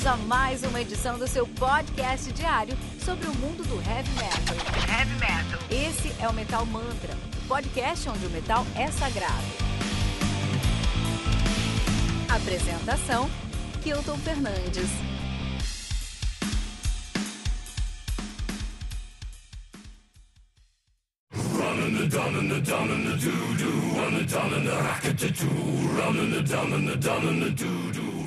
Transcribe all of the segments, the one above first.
bem-vindos a mais uma edição do seu podcast diário sobre o mundo do heavy metal. Heavy metal. Esse é o Metal Mantra, podcast onde o metal é sagrado. Apresentação: Kilton Fernandes. Running the down and the down and the doo doo, running down and the racket to two, running the down and the down and the doo doo.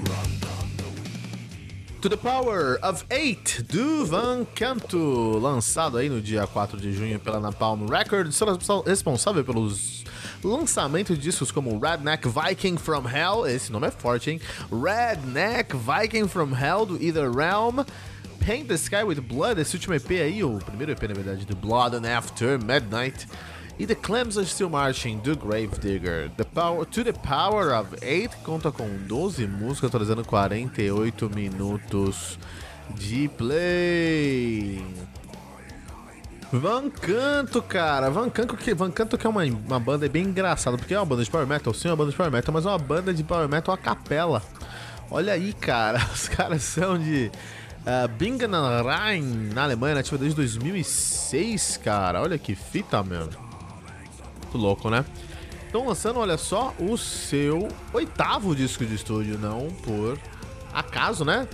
To the Power of Eight do Van Canto, lançado aí no dia 4 de junho pela Napalm Records, responsável pelos lançamentos de discos como Redneck Viking from Hell, esse nome é forte, hein? Redneck Viking from Hell do Either Realm, Paint the Sky with Blood, esse último EP aí, o primeiro EP na verdade, do Blood and After Midnight, e The Clams Are Still Marching, do Gravedigger. The Power, to the Power of Eight conta com 12 músicas, atualizando 48 minutos de play. Van Canto, cara. Van Canto que, Van Canto que é uma, uma banda bem engraçada, porque é uma banda de power metal, sim, é uma banda de power metal, mas é uma banda de power metal a capela. Olha aí, cara, os caras são de uh, Bingen Rhein, na Alemanha, nativa desde 2006, cara. Olha que fita, meu muito louco, né? Estão lançando, olha só, o seu oitavo disco de estúdio, não por acaso, né?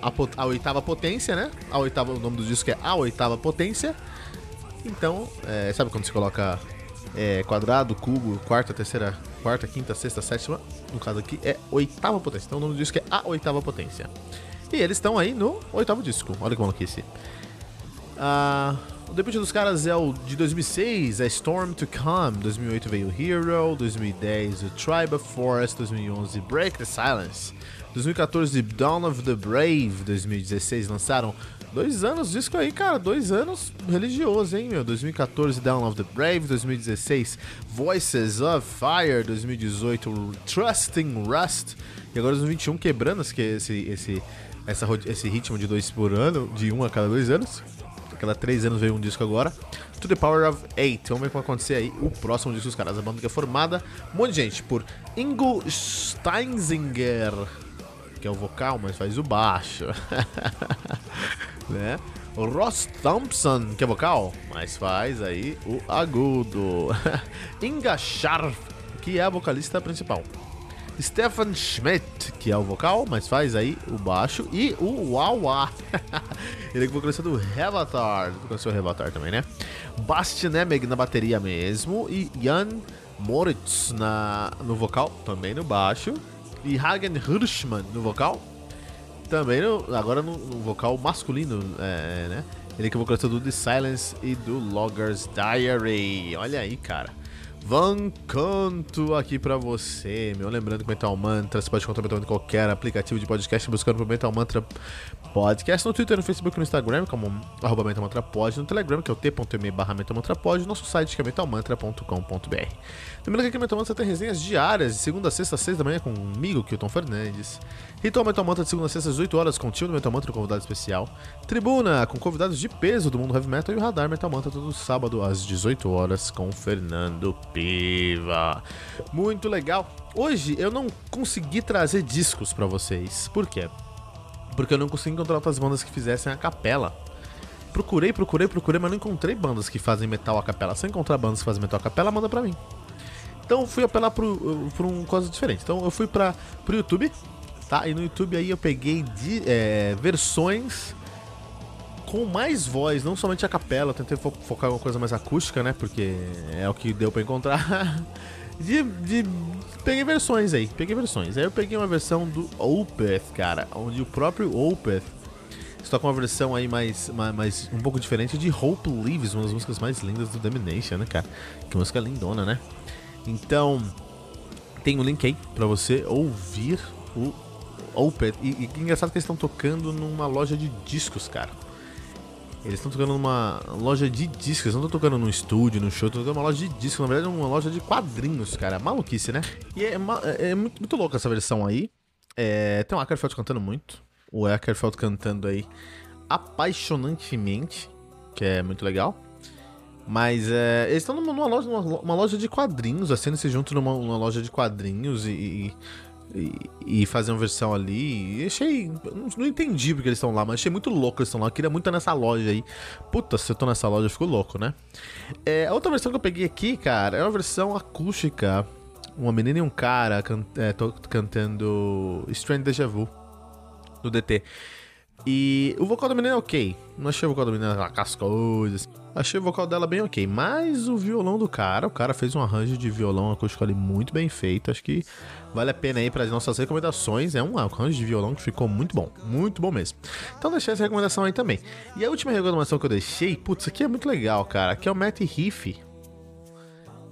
A, a, a, oitava potência, né? A oitava, o nome do disco é A Oitava Potência. Então, é, sabe quando se coloca é, quadrado, cubo, quarta, terceira, quarta, quinta, sexta, sétima? No caso aqui é oitava potência. Então o nome do disco é A Oitava Potência. E eles estão aí no oitavo disco. Olha que maluquice. Ah. O debut dos caras é o de 2006, é Storm to Come, 2008 veio Hero, 2010 o Tribe of Forest, 2011 Break the Silence, 2014 Dawn of the Brave, 2016 lançaram dois anos disco aí, cara, dois anos religioso, hein, meu, 2014 Dawn of the Brave, 2016 Voices of Fire, 2018 Trusting Rust e agora 2021 quebrando esse, esse, essa, esse ritmo de dois por ano, de um a cada dois anos cada três anos veio um disco agora. To the Power of Eight. Vamos ver o que vai acontecer aí. O próximo disco dos caras. A banda que é formada, um monte de gente, por Ingo Steinzinger, que é o vocal, mas faz o baixo. né? Ross Thompson, que é vocal, mas faz aí o agudo. Inga Scharf, que é a vocalista principal. Stefan Schmidt, que é o vocal, mas faz aí o baixo, e o Wawa. Ele é o vocalista do Revatar, conheceu o Revatar também, né? Bastianemeg na bateria mesmo, e Jan Moritz na, no vocal, também no baixo, e Hagen Hirschman no vocal, também no, agora no, no vocal masculino, é, né? Ele é o vocalista do The Silence e do Logger's Diary. Olha aí, cara. Van Canto aqui pra você, meu. Lembrando que Metal Mantra, você pode encontrar Metal Mantra em qualquer aplicativo de podcast buscando por Metal Mantra Podcast no Twitter, no Facebook no Instagram, como arroba Metal Mantra Pod, no Telegram, que é o t.me barra Metal Mantra Pod, nosso site que é metalmantra.com.br. Lembrando que aqui no Metal Mantra tem resenhas diárias, de segunda a sexta, às seis da manhã, comigo, Kilton Fernandes. Ritual Metal Mantra de segunda a sexta às 8 horas, com o tio do Metal Mantra, convidado especial. Tribuna, com convidados de peso do mundo heavy metal. E o Radar Metal Mantra todo sábado às 18 horas, com Fernando Piva. Muito legal. Hoje eu não consegui trazer discos para vocês. Por quê? Porque eu não consegui encontrar outras bandas que fizessem a capela. Procurei, procurei, procurei, mas não encontrei bandas que fazem metal a capela. Se encontrar bandas que fazem metal a capela, manda pra mim. Então fui apelar por uma coisa diferente. Então eu fui para pro YouTube, tá? E no YouTube aí eu peguei de, é, versões com mais voz, não somente a capela, tentei fo focar em uma coisa mais acústica, né? Porque é o que deu para encontrar. de, de, peguei versões aí, peguei versões. Aí eu peguei uma versão do Opeth, cara, onde o próprio Opeth está com uma versão aí mais, mais, mais, um pouco diferente de Hope Leaves, uma das músicas mais lindas do Domination, né, cara? Que música lindona, né? Então, tem um link aí para você ouvir o Opeth. E, e engraçado que eles estão tocando numa loja de discos, cara. Eles estão tocando numa loja de discos, não estão tocando num estúdio, num show, estão tocando numa loja de discos, na verdade é uma loja de quadrinhos, cara. Maluquice, né? E é, é, é muito, muito louco essa versão aí. É, tem o Ackerfeld cantando muito. O Ackerfeld cantando aí apaixonantemente, que é muito legal. Mas é, eles estão numa, numa, loja, numa, loja de quadrinhos, assim, eles se juntam numa, numa loja de quadrinhos e, e e, e fazer uma versão ali. E achei. Não, entendi porque eles estão lá, mas achei muito louco eles estão lá. Eu queria muito estar nessa loja aí. Puta, se eu tô nessa loja, eu fico louco, né? É, a outra versão que eu peguei aqui, cara, é uma versão acústica. Uma menina e um cara can, é, cantando Strange Deja Vu do DT. E o vocal da menina é ok. Não achei o vocal da menina com as coisas. Achei o vocal dela bem ok. Mas o violão do cara, o cara fez um arranjo de violão acústico ali muito bem feito. Acho que vale a pena aí para as nossas recomendações. É um arranjo de violão que ficou muito bom. Muito bom mesmo. Então deixei essa recomendação aí também. E a última recomendação que eu deixei, putz, aqui é muito legal, cara. Aqui é o Matt Riff.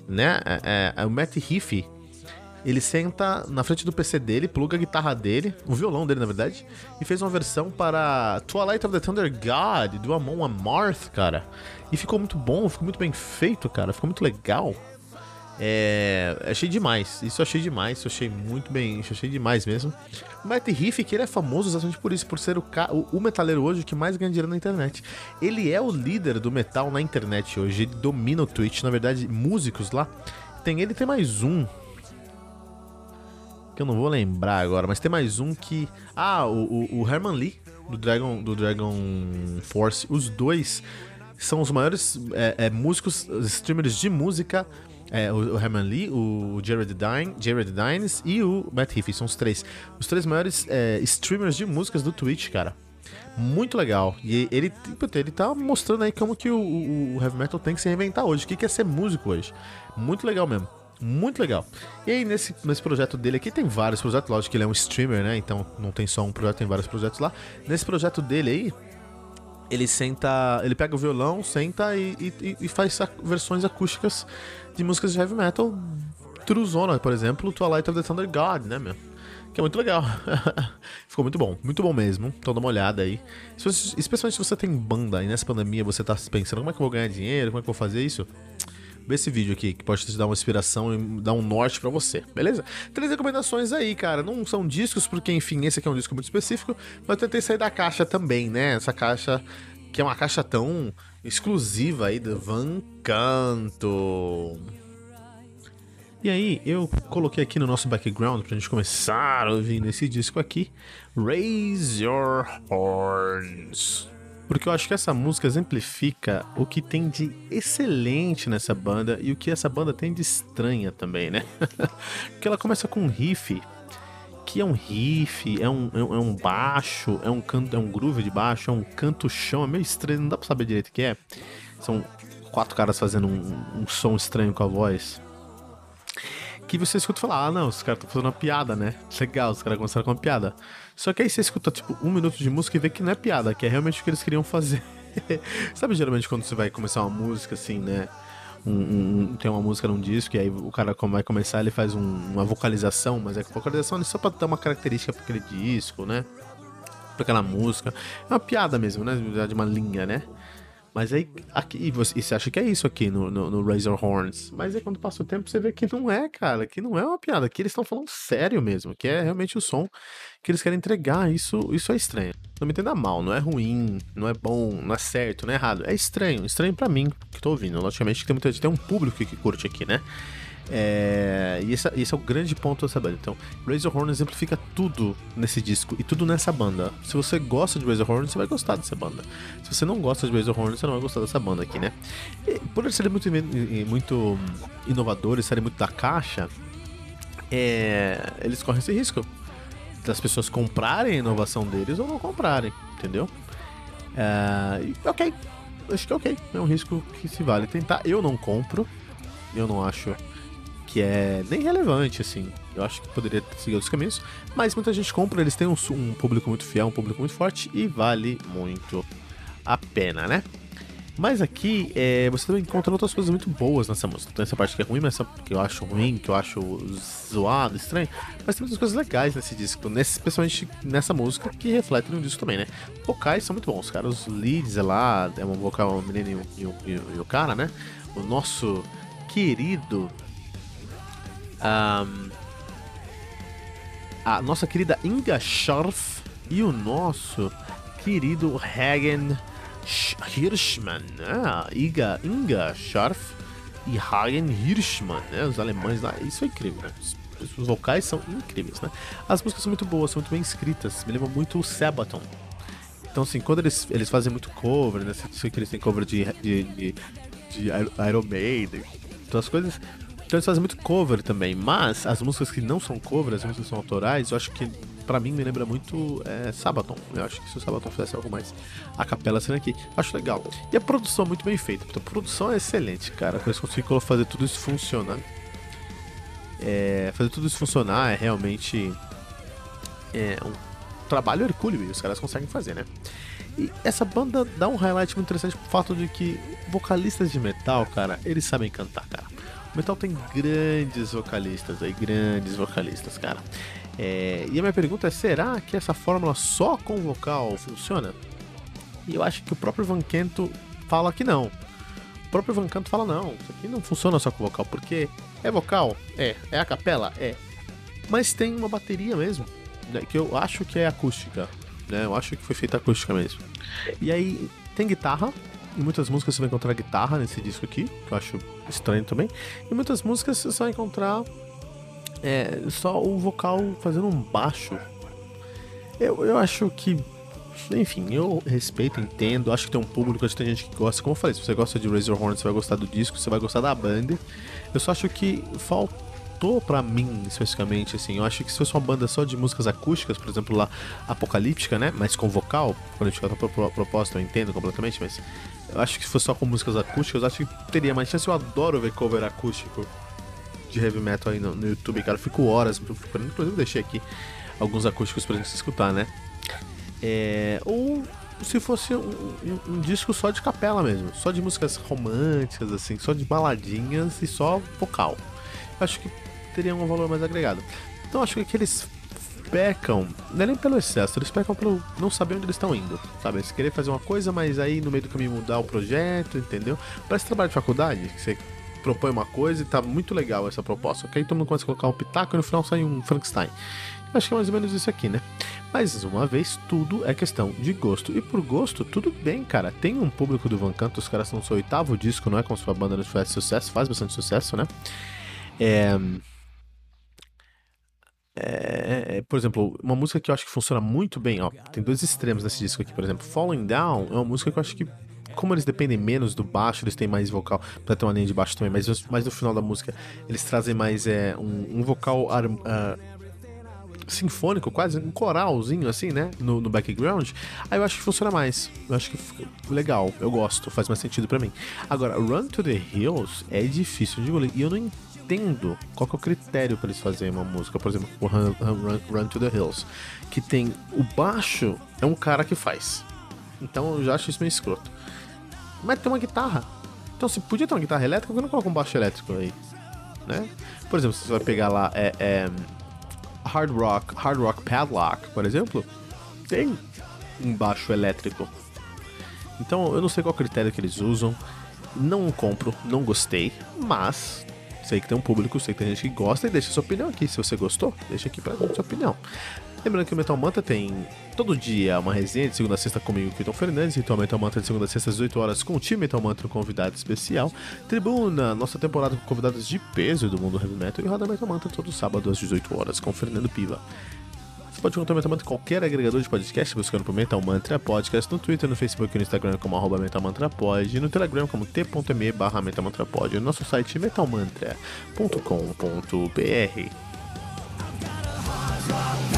Né? É, é, é o Matt Riff ele senta na frente do PC dele, pluga a guitarra dele, o violão dele, na verdade, e fez uma versão para Twilight of the Thunder God, do Amon Amarth, cara. E ficou muito bom, ficou muito bem feito, cara, ficou muito legal. É, achei demais, isso achei demais, isso achei muito bem, isso achei demais mesmo. O Matt Riff, que ele é famoso exatamente por isso, por ser o, o, o, metaleiro hoje que mais ganha dinheiro na internet. Ele é o líder do metal na internet hoje, ele domina o Twitch, na verdade, músicos lá. Tem ele tem mais um, que eu não vou lembrar agora, mas tem mais um que. Ah, o, o, Herman Lee, do Dragon, do Dragon Force. Os dois são os maiores é, é, músicos, streamers de música. É, o, o Herman Lee, o Jared, Dine, Jared Dines e o Matt Heafy, são os três. Os três maiores é, streamers de músicas do Twitch, cara. Muito legal. E ele, ele tá mostrando aí como que o, o, o heavy metal tem que se reinventar hoje. O que é ser músico hoje. Muito legal mesmo. Muito legal. E aí, nesse, nesse projeto dele aqui, tem vários projetos. Lógico que ele é um streamer, né? Então não tem só um projeto, tem vários projetos lá. Nesse projeto dele aí, ele senta. Ele pega o violão, senta e, e, e faz versões acústicas de músicas de heavy metal. Truzona, por exemplo, Twilight of the Thunder God, né, meu? Que é muito legal. Ficou muito bom, muito bom mesmo. Então dá uma olhada aí. Especialmente se você tem banda e nessa pandemia você tá pensando como é que eu vou ganhar dinheiro, como é que eu vou fazer isso Vê esse vídeo aqui, que pode te dar uma inspiração e dar um norte para você, beleza? Três recomendações aí, cara. Não são discos, porque, enfim, esse aqui é um disco muito específico, mas eu tentei sair da caixa também, né? Essa caixa que é uma caixa tão exclusiva aí do Van Canto. E aí, eu coloquei aqui no nosso background pra gente começar ouvir esse disco aqui, Raise Your Horns. Porque eu acho que essa música exemplifica o que tem de excelente nessa banda e o que essa banda tem de estranha também, né? Porque ela começa com um riff, que é um riff, é um, é um é baixo, é um canto, é um groove de baixo, é um canto chão, é meio estranho, não dá pra saber direito o que é. São quatro caras fazendo um, um som estranho com a voz que você escuta falar, ah, não, os caras estão fazendo uma piada, né? Legal, os caras começaram com uma piada. Só que aí você escuta, tipo, um minuto de música e vê que não é piada, que é realmente o que eles queriam fazer. Sabe, geralmente, quando você vai começar uma música, assim, né? Um, um, tem uma música num disco e aí o cara vai começar, ele faz um, uma vocalização, mas é que vocalização é só pra dar uma característica pra aquele disco, né? Pra aquela música. É uma piada mesmo, né? De uma linha, né? Mas aí, aqui, e você, e você acha que é isso aqui no, no, no, Razor Horns. Mas aí quando passa o tempo você vê que não é, cara, que não é uma piada, que eles estão falando sério mesmo, que é realmente o som que eles querem entregar. Isso, isso é estranho. Não me entenda mal, não é ruim, não é bom, não é certo, não é errado. É estranho, estranho para mim que tô ouvindo. Logicamente tem muita gente, tem um público que curte aqui, né? É, e esse, esse, é o grande ponto dessa banda. Então, Razor Horn exemplifica tudo nesse disco e tudo nessa banda. Se você gosta de Razor Horn, você vai gostar dessa banda. Se você não gosta de Razor Horn, você não vai gostar dessa banda aqui, né? E, por eles serem muito, muito inovadores, serem muito da caixa, é, eles correm esse risco das pessoas comprarem a inovação deles ou não comprarem, entendeu? É, ok, acho que é ok, é um risco que se vale tentar. Eu não compro, eu não acho que é nem relevante, assim. Eu acho que poderia seguir outros caminhos, mas muita gente compra, eles têm um, um público muito fiel, um público muito forte e vale muito a pena, né? Mas aqui é, você também encontra outras coisas muito boas nessa música. Tem essa parte que é ruim, mas essa que eu acho ruim, que eu acho zoado, estranho. Mas tem muitas coisas legais nesse disco, nesse, especialmente nessa música, que refletem no disco também, né? Vocais são muito bons, cara. Os leads é lá, é um vocal, uma menina e o, e, e o cara, né? O nosso querido um, a nossa querida Inga Scharf e o nosso querido Hagen Hirschman, né? Inga, Inga Scharf e Hagen Hirschman, né? Os alemães lá, isso é incrível, né? os vocais são incríveis, né? As músicas são muito boas, são muito bem escritas, me lembram muito o Sabaton. Então, assim, quando eles, eles fazem muito cover, né? Sei que eles têm cover de, de, de, de Iron Maiden, então as coisas. Então eles fazem muito cover também, mas as músicas que não são cover, as músicas que são autorais, eu acho que pra mim me lembra muito é, Sabaton. Eu acho que se o Sabaton fizesse algo mais a capela sendo aqui, acho legal. E a produção é muito bem feita, a produção é excelente, cara. Eles conseguiram fazer tudo isso funcionar. É, fazer tudo isso funcionar é realmente é, um trabalho hercúleo os caras conseguem fazer, né? E essa banda dá um highlight muito interessante pro fato de que vocalistas de metal, cara, eles sabem cantar, cara. O metal tem grandes vocalistas aí, grandes vocalistas, cara. É, e a minha pergunta é: será que essa fórmula só com vocal funciona? E eu acho que o próprio Van Kento fala que não. O próprio Van Kento fala: não, isso aqui não funciona só com vocal, porque é vocal? É. É a capela? É. Mas tem uma bateria mesmo, né, que eu acho que é acústica. Né? Eu acho que foi feita acústica mesmo. E aí tem guitarra. Em muitas músicas você vai encontrar guitarra nesse disco aqui, que eu acho estranho também. Em muitas músicas você vai encontrar é, só o vocal fazendo um baixo. Eu, eu acho que. Enfim, eu respeito, entendo. Acho que tem um público, acho que tem gente que gosta. Como eu falei, se você gosta de Razor Horn, você vai gostar do disco, você vai gostar da banda. Eu só acho que faltou para mim, especificamente, assim. Eu acho que se fosse uma banda só de músicas acústicas, por exemplo, lá, Apocalíptica, né? Mas com vocal, quando fala a proposta, eu entendo completamente, mas eu acho que se fosse só com músicas acústicas, eu acho que teria mais chance. Eu adoro ver cover acústico de heavy metal aí no, no YouTube, cara. Eu fico horas procurando, inclusive deixei aqui alguns acústicos pra gente escutar, né? É, ou se fosse um, um, um, disco só de capela mesmo, só de músicas românticas, assim, só de baladinhas e só vocal. Acho que teria um valor mais agregado. Então acho que eles pecam, não é nem pelo excesso, eles pecam pelo não saber onde eles estão indo, sabe? Eles querer fazer uma coisa, mas aí no meio do caminho mudar o projeto, entendeu? Parece trabalho de faculdade, que você propõe uma coisa e tá muito legal essa proposta. Ok, todo mundo começa a colocar um pitaco e no final sai um Frankenstein. Acho que é mais ou menos isso aqui, né? Mas, uma vez, tudo é questão de gosto. E por gosto, tudo bem, cara. Tem um público do Van Canto, os caras no seu oitavo disco, não é? Como se a banda não tivesse sucesso, faz bastante sucesso, né? É... É, por exemplo, uma música que eu acho que funciona muito bem, ó, tem dois extremos nesse disco aqui, por exemplo, Falling Down é uma música que eu acho que como eles dependem menos do baixo, eles têm mais vocal pra ter uma linha de baixo também, mas, mas no final da música eles trazem mais é, um, um vocal uh, sinfônico, quase um coralzinho assim, né? No, no, background. Aí eu acho que funciona mais. Eu acho que fica legal. Eu gosto, faz mais sentido para mim. Agora, Run to the Hills é difícil de engolir. E eu não entendo qual é o critério para eles fazerem uma música, por exemplo, Run, Run, Run to the Hills, que tem o baixo é um cara que faz. Então eu já acho isso meio escroto. Mas tem uma guitarra. Então se podia ter uma guitarra elétrica, por que não coloca um baixo elétrico aí? Né? Por exemplo, você vai pegar lá é, é, Hard Rock, Hard Rock Padlock, por exemplo, tem um baixo elétrico. Então eu não sei qual critério que eles usam. Não compro, não gostei, mas sei que tem um público, sei que tem gente que gosta e deixa sua opinião aqui. Se você gostou, deixa aqui pra gente sua opinião. Lembrando que o Metal Manta tem todo dia uma resenha de segunda a sexta comigo, Vitor Fernandes. Então, o Metal Manta de segunda a sexta às 18 horas com o time Metal Manta, um convidado especial. Tribuna, nossa temporada com convidados de peso do mundo heavy metal. E Roda Metal Manta todo sábado às 18 horas com o Fernando Piva. Você pode encontrar o Metal Mantra em qualquer agregador de podcast, buscando por Metal Mantra Podcast, no Twitter, no Facebook e no Instagram como arroba Mantra Pod, e no Telegram como t.me barra Metal Mantra Pod, e no nosso site metalmantra.com.br.